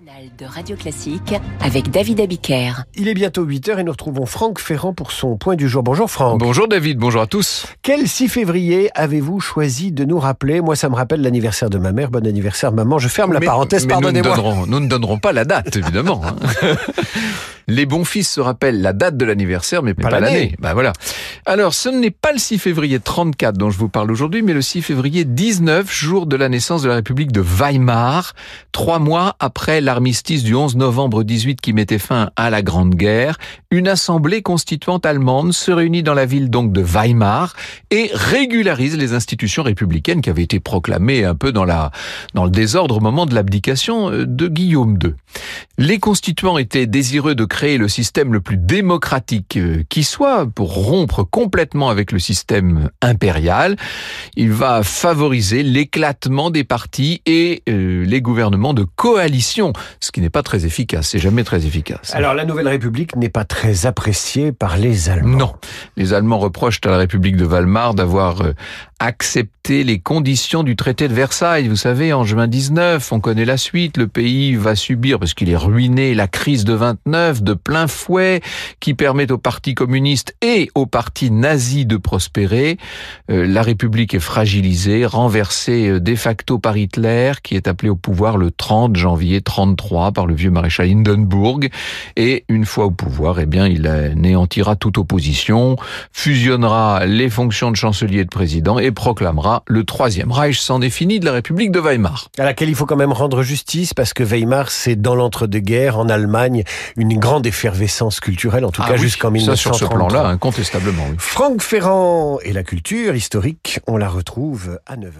matinale de Radio Classique avec David Abiker. Il est bientôt 8h et nous retrouvons Franck Ferrand pour son point du jour. Bonjour Franck. Bonjour David, bonjour à tous. Quel 6 février avez-vous choisi de nous rappeler? Moi, ça me rappelle l'anniversaire de ma mère. Bon anniversaire maman. Je ferme la parenthèse, mais nous ne, pardonnez-moi. donnerons, nous ne donnerons pas la date, évidemment. Les bons fils se rappellent la date de l'anniversaire, mais pas, Pas l'année. l'année. Bah voilà. Alors, ce n'est pas le 6 février 34 dont je vous parle aujourd'hui, mais le 6 février 19, jour de la naissance de la République de Weimar, trois mois après l'armistice du 11 novembre 18 qui mettait fin à la Grande Guerre. Une assemblée constituante allemande se réunit dans la ville donc de Weimar et régularise les institutions républicaines qui avaient été proclamées un peu dans la dans le désordre au moment de l'abdication euh, de Guillaume II. Les constituants étaient désireux de créer le système le plus démocratique euh, qui soit pour rompre complètement avec le système impérial. Il va favoriser l'éclatement des partis et euh, les gouvernements de coalition, ce qui n'est pas très efficace, c'est jamais très efficace. Alors, la Nouvelle République n'est pas très appréciée par les Allemands. Non. Les Allemands reprochent à la République de Weimar d'avoir euh, accepté les conditions du traité de Versailles. Vous savez, en juin 19, on connaît la suite. Le pays va subir, parce qu'il est ruiné, la crise de 29 de plein fouet, qui permet au Parti communiste et au Parti nazi de prospérer. Euh, la République est fragilisée, renversée euh, de facto par Hitler, qui est appelé au pouvoir le 30 janvier 33 par le vieux maréchal Hindenburg. Et une fois au pouvoir, eh bien, il anéantira toute opposition, fusionnera les fonctions de chancelier et de président et proclamera le troisième Reich sans défini de la République de Weimar. À laquelle il faut quand même rendre justice parce que Weimar, c'est dans l'entre-deux-guerres, en Allemagne, une grande effervescence culturelle, en tout Ah cas oui, jusqu'en ça, 1933. sur ce plan-là, incontestablement. oui. Franck Ferrand et la culture historique, on la retrouve à 9h.